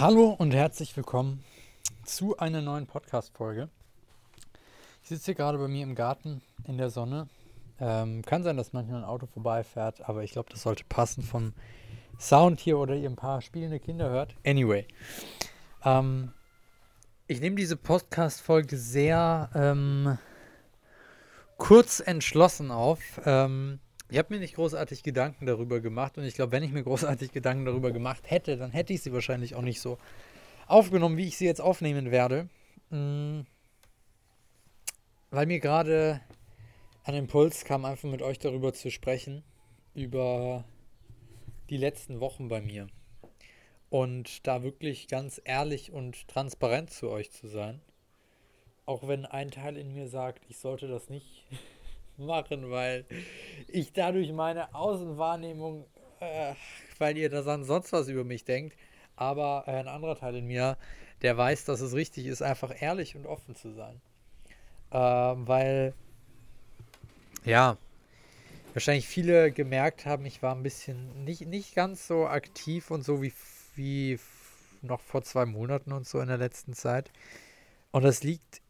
Hallo und herzlich willkommen zu einer neuen Podcast-Folge. Ich sitze hier gerade bei mir im Garten in der Sonne. Ähm, kann sein, dass manchmal ein Auto vorbeifährt, aber ich glaube, das sollte passen vom Sound hier oder ihr ein paar spielende Kinder hört. Anyway. Ähm, ich nehme diese Podcast-Folge sehr ähm, kurz entschlossen auf. Ähm, ich habe mir nicht großartig Gedanken darüber gemacht und ich glaube, wenn ich mir großartig Gedanken darüber gemacht hätte, dann hätte ich sie wahrscheinlich auch nicht so aufgenommen, wie ich sie jetzt aufnehmen werde. Mhm. Weil mir gerade ein Impuls kam, einfach mit euch darüber zu sprechen, über die letzten Wochen bei mir. Und da wirklich ganz ehrlich und transparent zu euch zu sein. Auch wenn ein Teil in mir sagt, ich sollte das nicht machen, weil ich dadurch meine Außenwahrnehmung, äh, weil ihr da sonst was über mich denkt, aber äh, ein anderer Teil in mir, der weiß, dass es richtig ist, einfach ehrlich und offen zu sein. Ähm, weil, ja, wahrscheinlich viele gemerkt haben, ich war ein bisschen nicht, nicht ganz so aktiv und so wie, wie noch vor zwei Monaten und so in der letzten Zeit. Und das liegt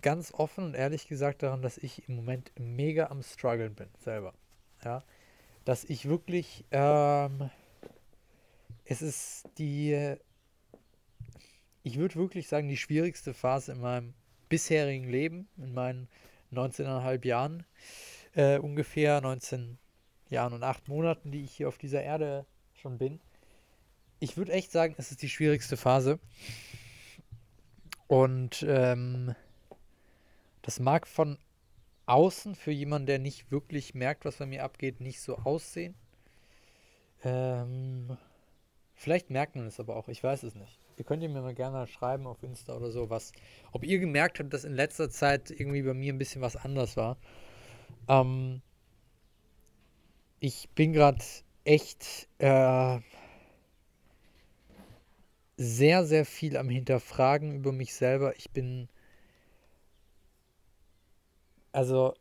ganz offen und ehrlich gesagt daran, dass ich im Moment mega am struggeln bin, selber. Ja, dass ich wirklich, ähm, es ist die, ich würde wirklich sagen, die schwierigste Phase in meinem bisherigen Leben, in meinen 19,5 Jahren, äh, ungefähr 19 Jahren und 8 Monaten, die ich hier auf dieser Erde schon bin. Ich würde echt sagen, es ist die schwierigste Phase. Und ähm, das mag von außen für jemanden, der nicht wirklich merkt, was bei mir abgeht, nicht so aussehen. Ähm, vielleicht merkt man es aber auch, ich weiß es nicht. Ihr könnt mir mal gerne schreiben auf Insta oder so, was, ob ihr gemerkt habt, dass in letzter Zeit irgendwie bei mir ein bisschen was anders war. Ähm, ich bin gerade echt äh, sehr, sehr viel am Hinterfragen über mich selber. Ich bin also,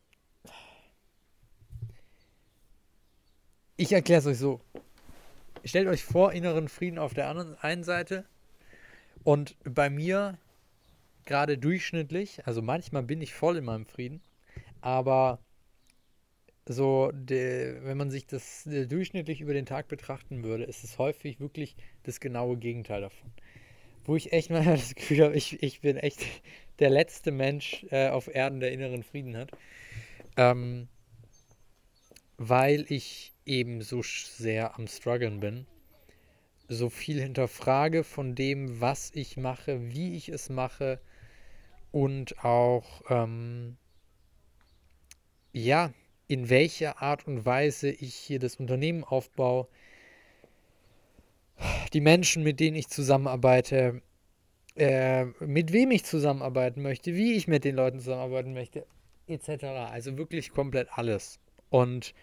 ich erkläre es euch so. Stellt euch vor, inneren Frieden auf der anderen einen Seite und bei mir gerade durchschnittlich, also manchmal bin ich voll in meinem Frieden, aber so, de, wenn man sich das de, durchschnittlich über den Tag betrachten würde, ist es häufig wirklich das genaue Gegenteil davon. Wo ich echt mal das Gefühl habe, ich, ich bin echt der letzte Mensch äh, auf Erden, der inneren Frieden hat. Ähm, weil ich eben so sehr am struggeln bin. So viel hinterfrage von dem, was ich mache, wie ich es mache und auch, ähm, ja, in welcher Art und Weise ich hier das Unternehmen aufbaue, die Menschen, mit denen ich zusammenarbeite, äh, mit wem ich zusammenarbeiten möchte, wie ich mit den Leuten zusammenarbeiten möchte, etc. Also wirklich komplett alles. Und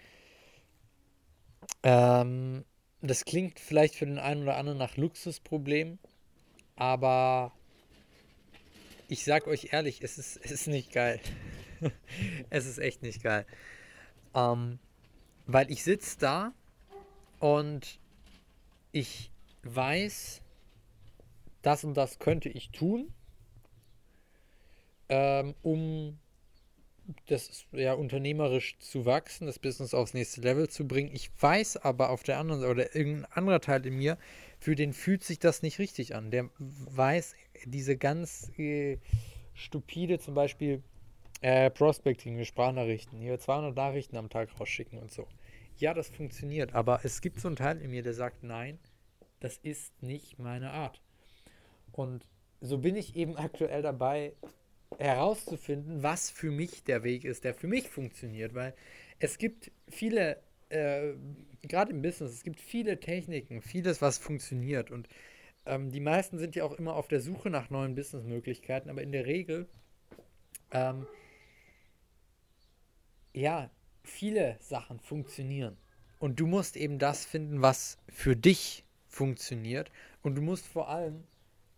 ähm, das klingt vielleicht für den einen oder anderen nach Luxusproblem, aber ich sag euch ehrlich, es ist, es ist nicht geil. es ist echt nicht geil. Ähm, weil ich sitze da und ich weiß, das und das könnte ich tun, ähm, um das ja unternehmerisch zu wachsen, das Business aufs nächste Level zu bringen. Ich weiß aber auf der anderen Seite oder irgendein anderer Teil in mir, für den fühlt sich das nicht richtig an. Der weiß diese ganz äh, stupide, zum Beispiel äh, Prospecting, Sprachnachrichten, hier 200 Nachrichten am Tag rausschicken und so. Ja, das funktioniert, aber es gibt so einen Teil in mir, der sagt, nein, das ist nicht meine Art. Und so bin ich eben aktuell dabei, herauszufinden, was für mich der Weg ist, der für mich funktioniert. Weil es gibt viele, äh, gerade im Business, es gibt viele Techniken, vieles, was funktioniert. Und ähm, die meisten sind ja auch immer auf der Suche nach neuen Businessmöglichkeiten, aber in der Regel, ähm, ja, viele Sachen funktionieren. Und du musst eben das finden, was für dich funktioniert. Und du musst vor allem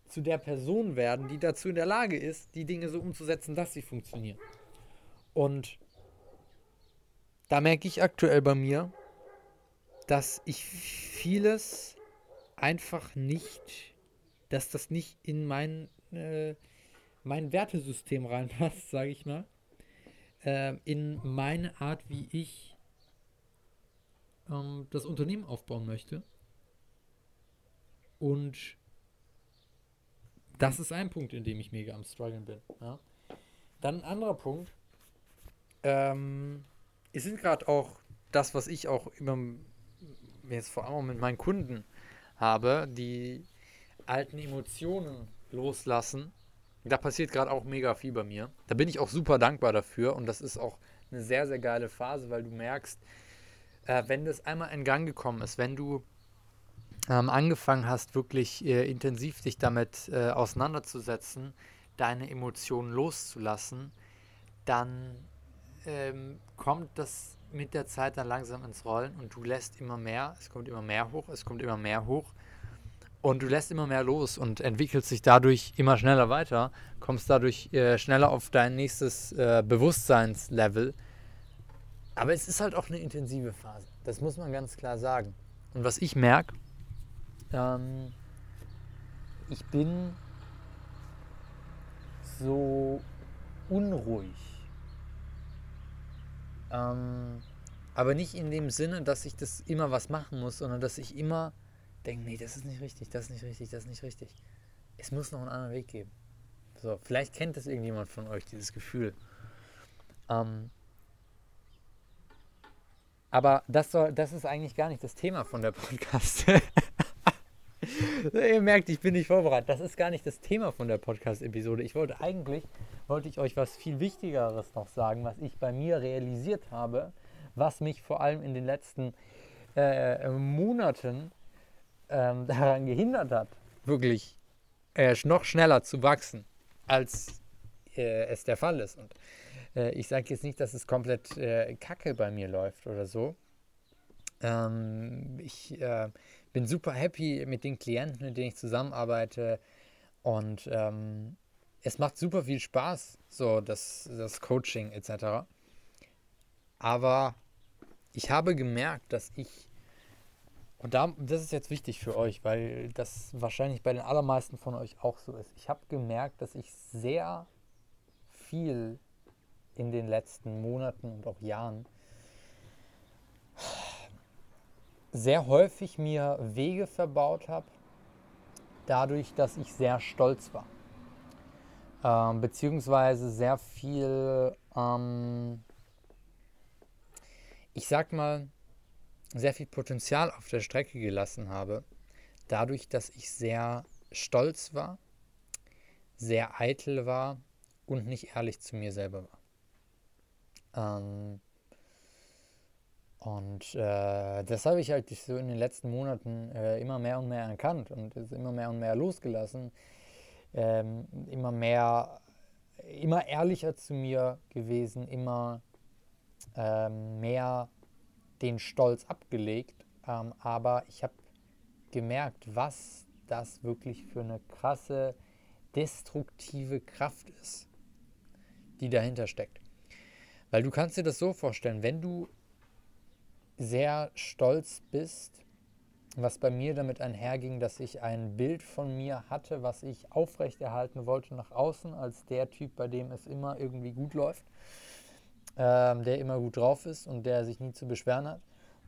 zu der Person werden, die dazu in der Lage ist, die Dinge so umzusetzen, dass sie funktionieren. Und da merke ich aktuell bei mir, dass ich vieles einfach nicht dass das nicht in mein, äh, mein Wertesystem reinpasst, sage ich mal. Äh, in meine Art, wie ich ähm, das Unternehmen aufbauen möchte. Und das ist ein Punkt, in dem ich mega am struggeln bin. Ja. Dann ein anderer Punkt. Ähm, es sind gerade auch das, was ich auch immer jetzt vor allem mit meinen Kunden habe, die alten Emotionen loslassen. Da passiert gerade auch mega viel bei mir. Da bin ich auch super dankbar dafür und das ist auch eine sehr, sehr geile Phase, weil du merkst, äh, wenn das einmal in Gang gekommen ist, wenn du ähm, angefangen hast, wirklich äh, intensiv dich damit äh, auseinanderzusetzen, deine Emotionen loszulassen, dann ähm, kommt das mit der Zeit dann langsam ins Rollen und du lässt immer mehr, es kommt immer mehr hoch, es kommt immer mehr hoch und du lässt immer mehr los und entwickelst dich dadurch immer schneller weiter, kommst dadurch äh, schneller auf dein nächstes äh, Bewusstseinslevel. Aber es ist halt auch eine intensive Phase, das muss man ganz klar sagen. Und was ich merke, ähm, ich bin so unruhig. Ähm, aber nicht in dem Sinne, dass ich das immer was machen muss, sondern dass ich immer denke, nee, das ist nicht richtig, das ist nicht richtig, das ist nicht richtig. Es muss noch einen anderen Weg geben. So, vielleicht kennt das irgendjemand von euch, dieses Gefühl. Ähm, aber das, soll, das ist eigentlich gar nicht das Thema von der Podcast. Ihr merkt, ich bin nicht vorbereitet. Das ist gar nicht das Thema von der Podcast-Episode. Ich wollte eigentlich, wollte ich euch was viel Wichtigeres noch sagen, was ich bei mir realisiert habe, was mich vor allem in den letzten äh, Monaten ähm, daran gehindert hat, wirklich äh, noch schneller zu wachsen, als äh, es der Fall ist. Und äh, ich sage jetzt nicht, dass es komplett äh, kacke bei mir läuft oder so. Ähm, ich äh, bin super happy mit den Klienten, mit denen ich zusammenarbeite. Und ähm, es macht super viel Spaß, so das, das Coaching etc. Aber ich habe gemerkt, dass ich, und da, das ist jetzt wichtig für euch, weil das wahrscheinlich bei den allermeisten von euch auch so ist. Ich habe gemerkt, dass ich sehr viel in den letzten Monaten und auch Jahren sehr häufig mir Wege verbaut habe, dadurch, dass ich sehr stolz war. Ähm, beziehungsweise sehr viel, ähm, ich sag mal, sehr viel Potenzial auf der Strecke gelassen habe, dadurch, dass ich sehr stolz war, sehr eitel war und nicht ehrlich zu mir selber war. Ähm, und äh, das habe ich halt so in den letzten Monaten äh, immer mehr und mehr erkannt und immer mehr und mehr losgelassen. Ähm, immer mehr, immer ehrlicher zu mir gewesen, immer ähm, mehr den Stolz abgelegt. Ähm, aber ich habe gemerkt, was das wirklich für eine krasse, destruktive Kraft ist, die dahinter steckt. Weil du kannst dir das so vorstellen, wenn du sehr stolz bist, was bei mir damit einherging, dass ich ein Bild von mir hatte, was ich aufrechterhalten wollte nach außen, als der Typ, bei dem es immer irgendwie gut läuft, ähm, der immer gut drauf ist und der sich nie zu beschweren hat,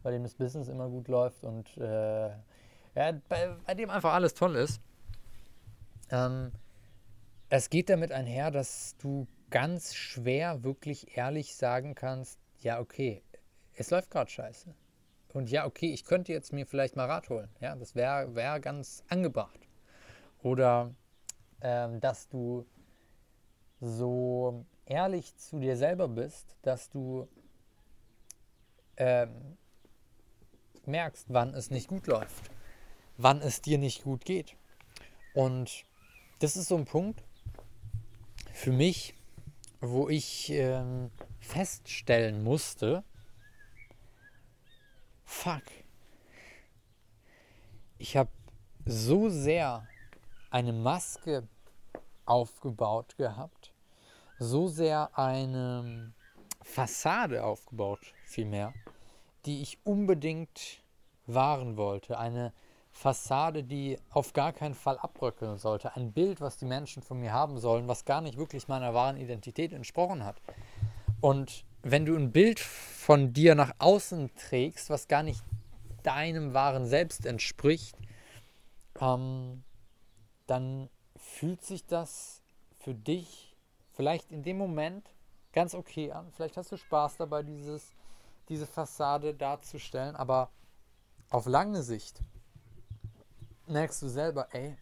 bei dem das Business immer gut läuft und äh, ja, bei, bei, dem einfach alles toll ist. Ähm, es geht damit einher, dass du ganz schwer wirklich ehrlich sagen kannst, ja, okay, es läuft gerade scheiße. Und ja, okay, ich könnte jetzt mir vielleicht mal Rat holen. Ja, das wäre wär ganz angebracht. Oder ähm, dass du so ehrlich zu dir selber bist, dass du ähm, merkst, wann es nicht gut läuft, wann es dir nicht gut geht. Und das ist so ein Punkt für mich, wo ich ähm, feststellen musste, fuck, ich habe so sehr eine Maske aufgebaut gehabt, so sehr eine Fassade aufgebaut, vielmehr, die ich unbedingt wahren wollte. Eine Fassade, die auf gar keinen Fall abbröckeln sollte. Ein Bild, was die Menschen von mir haben sollen, was gar nicht wirklich meiner wahren Identität entsprochen hat. Und wenn du ein Bild von dir nach außen trägst, was gar nicht deinem wahren Selbst entspricht, ähm, dann fühlt sich das für dich vielleicht in dem Moment ganz okay an. Vielleicht hast du Spaß dabei, dieses, diese Fassade darzustellen, aber auf lange Sicht merkst du selber, ey,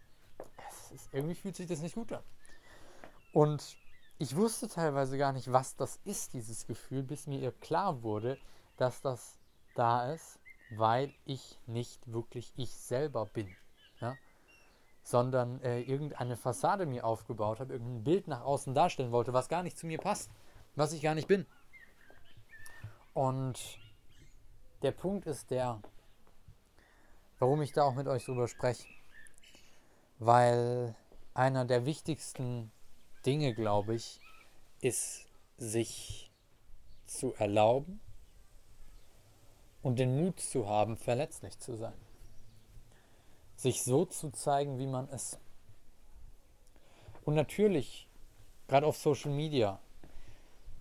irgendwie fühlt sich das nicht gut an. Und ich wusste teilweise gar nicht, was das ist, dieses Gefühl, bis mir klar wurde, dass das da ist, weil ich nicht wirklich ich selber bin. Ja? Sondern äh, irgendeine Fassade mir aufgebaut habe, irgendein Bild nach außen darstellen wollte, was gar nicht zu mir passt, was ich gar nicht bin. Und der Punkt ist der, warum ich da auch mit euch drüber spreche. Weil einer der wichtigsten Dinge, glaube ich, ist, sich zu erlauben und den Mut zu haben, verletzlich zu sein. Sich so zu zeigen, wie man ist. Und natürlich, gerade auf Social Media,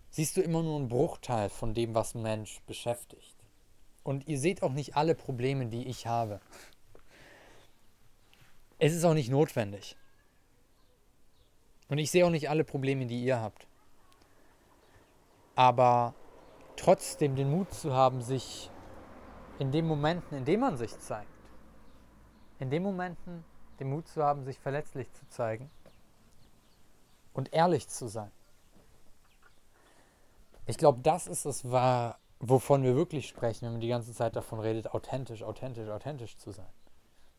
siehst du immer nur einen Bruchteil von dem, was ein Mensch beschäftigt. Und ihr seht auch nicht alle Probleme, die ich habe. Es ist auch nicht notwendig. Und ich sehe auch nicht alle Probleme, die ihr habt. Aber trotzdem den Mut zu haben, sich in den Momenten, in denen man sich zeigt, in den Momenten den Mut zu haben, sich verletzlich zu zeigen und ehrlich zu sein. Ich glaube, das ist es, wovon wir wirklich sprechen, wenn man die ganze Zeit davon redet, authentisch, authentisch, authentisch zu sein.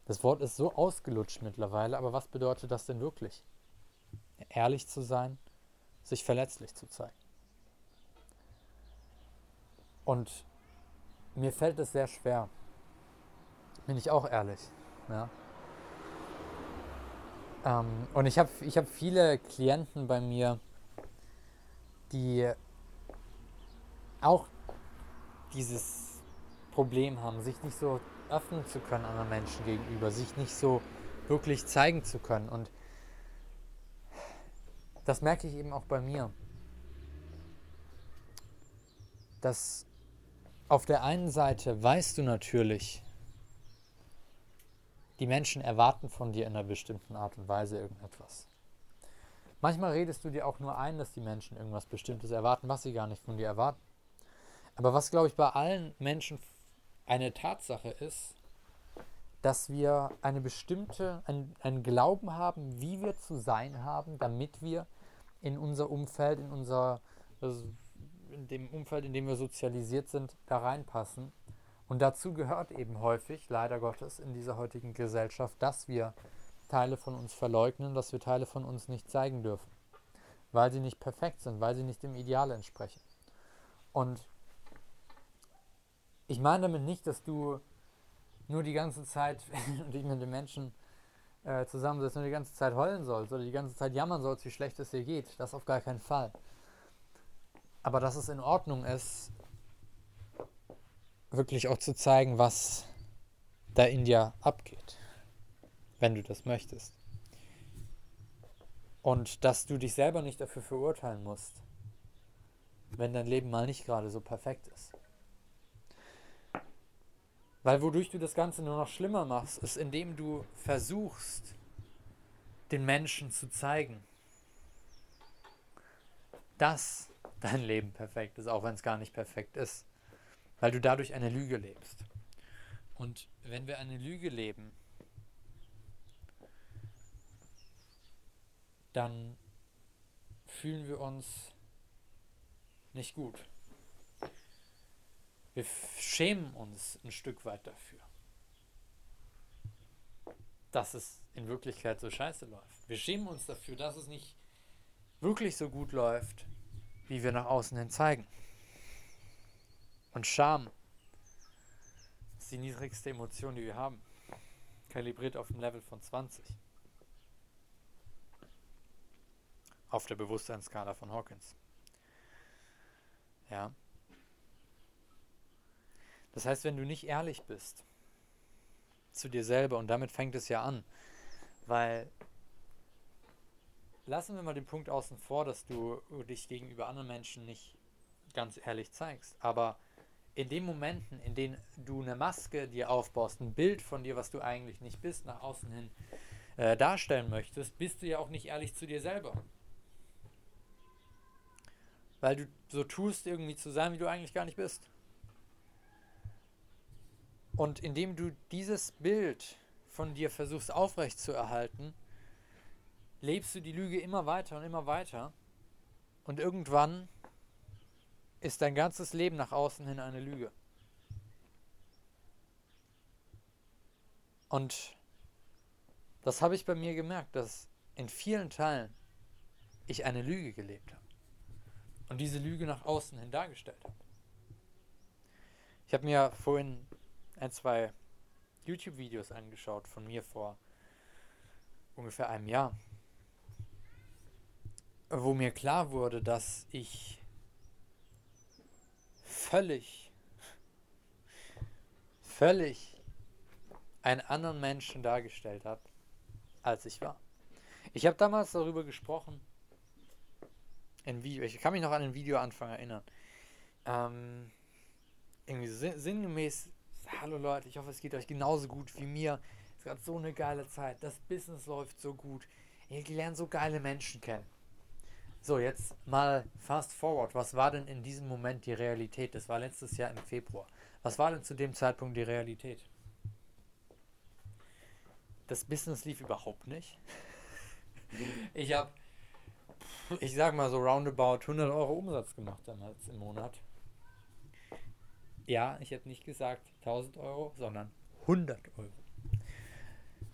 Das Wort ist so ausgelutscht mittlerweile, aber was bedeutet das denn wirklich? Ehrlich zu sein, sich verletzlich zu zeigen. Und mir fällt es sehr schwer. Bin ich auch ehrlich. Ja. Ähm, und ich habe ich hab viele Klienten bei mir, die auch dieses Problem haben, sich nicht so öffnen zu können anderen Menschen gegenüber, sich nicht so wirklich zeigen zu können. Und das merke ich eben auch bei mir. Dass auf der einen Seite weißt du natürlich, die Menschen erwarten von dir in einer bestimmten Art und Weise irgendetwas. Manchmal redest du dir auch nur ein, dass die Menschen irgendwas Bestimmtes erwarten, was sie gar nicht von dir erwarten. Aber was, glaube ich, bei allen Menschen eine Tatsache ist, dass wir eine bestimmte, ein, einen Glauben haben, wie wir zu sein haben, damit wir in unser Umfeld, in unser, also in dem Umfeld, in dem wir sozialisiert sind, da reinpassen. Und dazu gehört eben häufig, leider Gottes, in dieser heutigen Gesellschaft, dass wir Teile von uns verleugnen, dass wir Teile von uns nicht zeigen dürfen, weil sie nicht perfekt sind, weil sie nicht dem Ideal entsprechen. Und ich meine damit nicht, dass du nur die ganze Zeit, wenn du dich mit den Menschen äh, zusammensetzt, nur die ganze Zeit heulen sollst oder die ganze Zeit jammern sollst, wie schlecht es dir geht. Das auf gar keinen Fall. Aber dass es in Ordnung ist, wirklich auch zu zeigen, was da in dir abgeht, wenn du das möchtest. Und dass du dich selber nicht dafür verurteilen musst, wenn dein Leben mal nicht gerade so perfekt ist. Weil wodurch du das Ganze nur noch schlimmer machst, ist, indem du versuchst, den Menschen zu zeigen, dass dein Leben perfekt ist, auch wenn es gar nicht perfekt ist. Weil du dadurch eine Lüge lebst. Und wenn wir eine Lüge leben, dann fühlen wir uns nicht gut. Wir schämen uns ein Stück weit dafür, dass es in Wirklichkeit so scheiße läuft. Wir schämen uns dafür, dass es nicht wirklich so gut läuft, wie wir nach außen hin zeigen. Und Scham ist die niedrigste Emotion, die wir haben. Kalibriert auf dem Level von 20. Auf der Bewusstseinsskala von Hawkins. Ja. Das heißt, wenn du nicht ehrlich bist, zu dir selber und damit fängt es ja an. Weil lassen wir mal den Punkt außen vor, dass du dich gegenüber anderen Menschen nicht ganz ehrlich zeigst. Aber in den Momenten, in denen du eine Maske dir aufbaust, ein Bild von dir, was du eigentlich nicht bist, nach außen hin äh, darstellen möchtest, bist du ja auch nicht ehrlich zu dir selber. Weil du so tust, irgendwie zu sein, wie du eigentlich gar nicht bist. Und indem du dieses Bild von dir versuchst aufrechtzuerhalten, lebst du die Lüge immer weiter und immer weiter. Und irgendwann ist dein ganzes Leben nach außen hin eine Lüge. Und das habe ich bei mir gemerkt, dass in vielen Teilen ich eine Lüge gelebt habe. Und diese Lüge nach außen hin dargestellt habe. Ich habe mir vorhin ein, zwei YouTube-Videos angeschaut von mir vor ungefähr einem Jahr, wo mir klar wurde, dass ich völlig, völlig einen anderen Menschen dargestellt habe, als ich war. Ich habe damals darüber gesprochen, in Video, ich kann mich noch an den Videoanfang erinnern. Ähm, irgendwie sinn sinngemäß, hallo Leute, ich hoffe, es geht euch genauso gut wie mir. Es ist gerade so eine geile Zeit, das Business läuft so gut. Ihr lernt so geile Menschen kennen. So, jetzt mal fast forward. Was war denn in diesem Moment die Realität? Das war letztes Jahr im Februar. Was war denn zu dem Zeitpunkt die Realität? Das Business lief überhaupt nicht. Ich habe, ich sag mal so roundabout 100 Euro Umsatz gemacht damals im Monat. Ja, ich habe nicht gesagt 1000 Euro, sondern 100 Euro.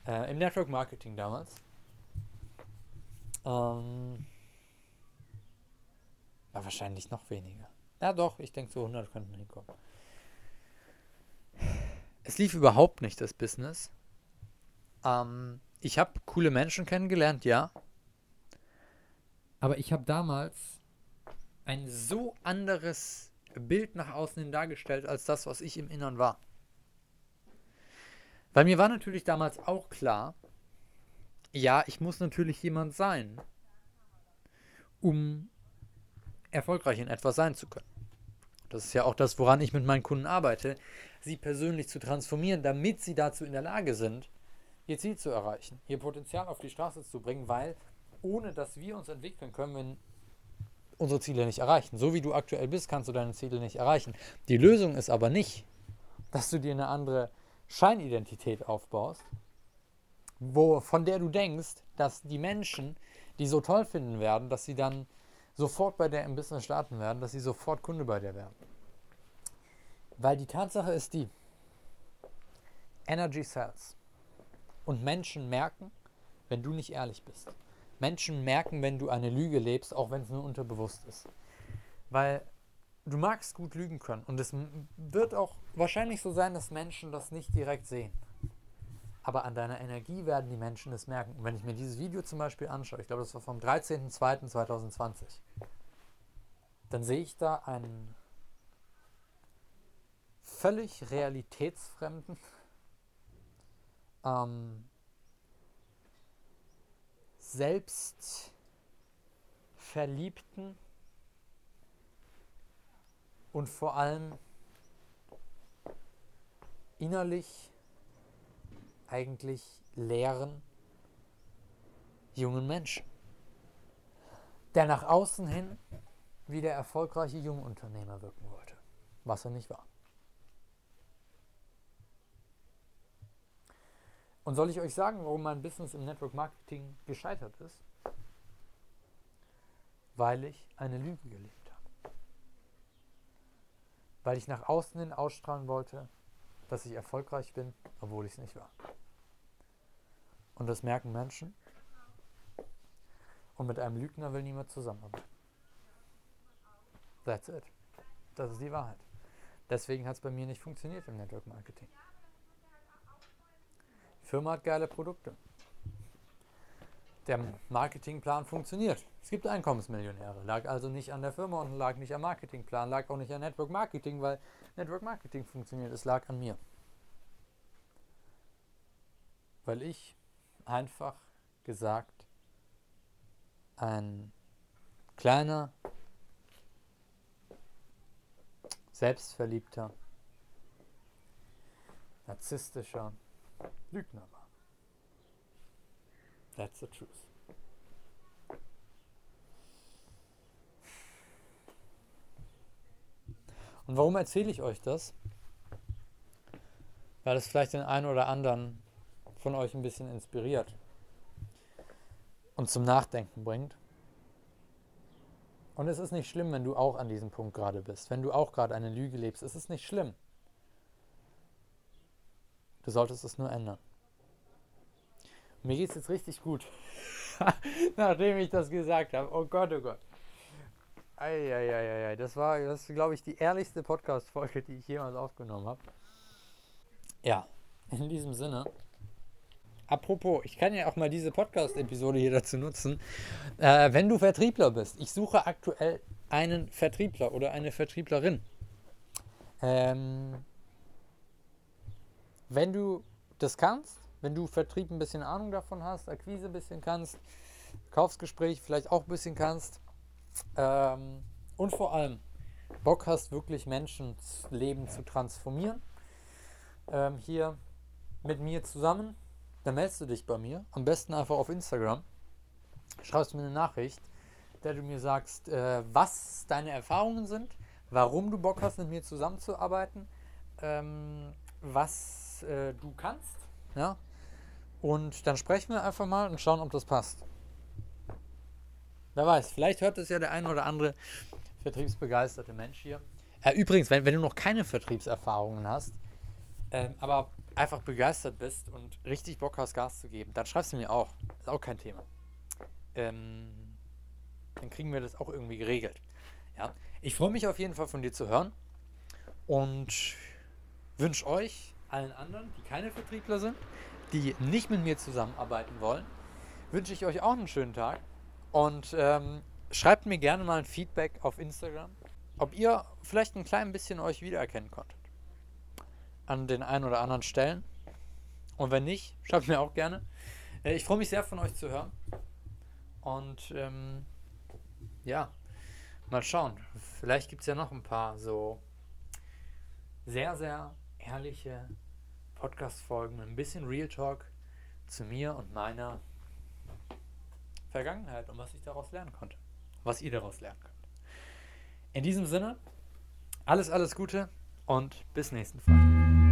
Äh, Im Network Marketing damals. Ähm, war wahrscheinlich noch weniger. Ja, doch, ich denke, so 100 könnten hinkommen. Es lief überhaupt nicht, das Business. Ähm, ich habe coole Menschen kennengelernt, ja. Aber ich habe damals ein so anderes Bild nach außen hin dargestellt, als das, was ich im Innern war. Weil mir war natürlich damals auch klar, ja, ich muss natürlich jemand sein, um erfolgreich in etwas sein zu können. Das ist ja auch das, woran ich mit meinen Kunden arbeite, sie persönlich zu transformieren, damit sie dazu in der Lage sind, ihr Ziel zu erreichen, ihr Potenzial auf die Straße zu bringen, weil ohne dass wir uns entwickeln, können wir unsere Ziele nicht erreichen. So wie du aktuell bist, kannst du deine Ziele nicht erreichen. Die Lösung ist aber nicht, dass du dir eine andere Scheinidentität aufbaust, wo, von der du denkst, dass die Menschen die so toll finden werden, dass sie dann sofort bei der im Business starten werden, dass sie sofort Kunde bei der werden. Weil die Tatsache ist die, Energy sells. Und Menschen merken, wenn du nicht ehrlich bist. Menschen merken, wenn du eine Lüge lebst, auch wenn es nur unterbewusst ist. Weil du magst gut lügen können. Und es wird auch wahrscheinlich so sein, dass Menschen das nicht direkt sehen. Aber an deiner Energie werden die Menschen es merken. Und wenn ich mir dieses Video zum Beispiel anschaue, ich glaube, das war vom 13.02.2020, dann sehe ich da einen völlig realitätsfremden, ähm, selbstverliebten und vor allem innerlich eigentlich leeren jungen Menschen, der nach außen hin wie der erfolgreiche Jungunternehmer wirken wollte, was er nicht war. Und soll ich euch sagen, warum mein Business im Network Marketing gescheitert ist? Weil ich eine Lüge gelebt habe. Weil ich nach außen hin ausstrahlen wollte, dass ich erfolgreich bin, obwohl ich es nicht war. Und das merken Menschen. Und mit einem Lügner will niemand zusammenarbeiten. That's it. Das ist die Wahrheit. Deswegen hat es bei mir nicht funktioniert im Network Marketing. Firma hat geile Produkte. Der Marketingplan funktioniert. Es gibt Einkommensmillionäre. Lag also nicht an der Firma und lag nicht am Marketingplan, lag auch nicht an Network Marketing, weil Network Marketing funktioniert. Es lag an mir. weil ich einfach gesagt ein kleiner, selbstverliebter, narzisstischer Lügner war. That's the truth. Und warum erzähle ich euch das? Weil es vielleicht den einen oder anderen von euch ein bisschen inspiriert und zum Nachdenken bringt. Und es ist nicht schlimm, wenn du auch an diesem Punkt gerade bist, wenn du auch gerade eine Lüge lebst. Es ist nicht schlimm. Du solltest es nur ändern. Mir geht es jetzt richtig gut, nachdem ich das gesagt habe. Oh Gott, oh Gott. Eieieiei, das war, das glaube ich, die ehrlichste Podcast-Folge, die ich jemals aufgenommen habe. Ja, in diesem Sinne. Apropos, ich kann ja auch mal diese Podcast-Episode hier dazu nutzen. Äh, wenn du Vertriebler bist, ich suche aktuell einen Vertriebler oder eine Vertrieblerin. Ähm, wenn du das kannst, wenn du Vertrieb ein bisschen Ahnung davon hast, Akquise ein bisschen kannst, Kaufsgespräch vielleicht auch ein bisschen kannst ähm, und vor allem Bock hast, wirklich Menschenleben zu transformieren, ähm, hier mit mir zusammen dann meldest du dich bei mir. Am besten einfach auf Instagram. Schreibst mir eine Nachricht, der du mir sagst, äh, was deine Erfahrungen sind, warum du Bock hast, mit mir zusammenzuarbeiten, ähm, was äh, du kannst. Ja? Und dann sprechen wir einfach mal und schauen, ob das passt. Wer weiß, vielleicht hört es ja der ein oder andere vertriebsbegeisterte Mensch hier. Äh, übrigens, wenn, wenn, du noch keine Vertriebserfahrungen hast, äh, aber einfach begeistert bist und richtig Bock hast, Gas zu geben, dann schreibst du mir auch. Ist auch kein Thema. Ähm, dann kriegen wir das auch irgendwie geregelt. Ja? Ich freue mich auf jeden Fall von dir zu hören und wünsche euch, allen anderen, die keine Vertriebler sind, die nicht mit mir zusammenarbeiten wollen, wünsche ich euch auch einen schönen Tag und ähm, schreibt mir gerne mal ein Feedback auf Instagram, ob ihr vielleicht ein klein bisschen euch wiedererkennen konntet an den einen oder anderen Stellen. Und wenn nicht, schreibt mir auch gerne. Äh, ich freue mich sehr von euch zu hören. Und ähm, ja, mal schauen. Vielleicht gibt es ja noch ein paar so sehr, sehr ehrliche Podcast-Folgen mit ein bisschen Real Talk zu mir und meiner Vergangenheit und was ich daraus lernen konnte. Was ihr daraus lernen könnt. In diesem Sinne, alles, alles Gute und bis nächsten Freitag.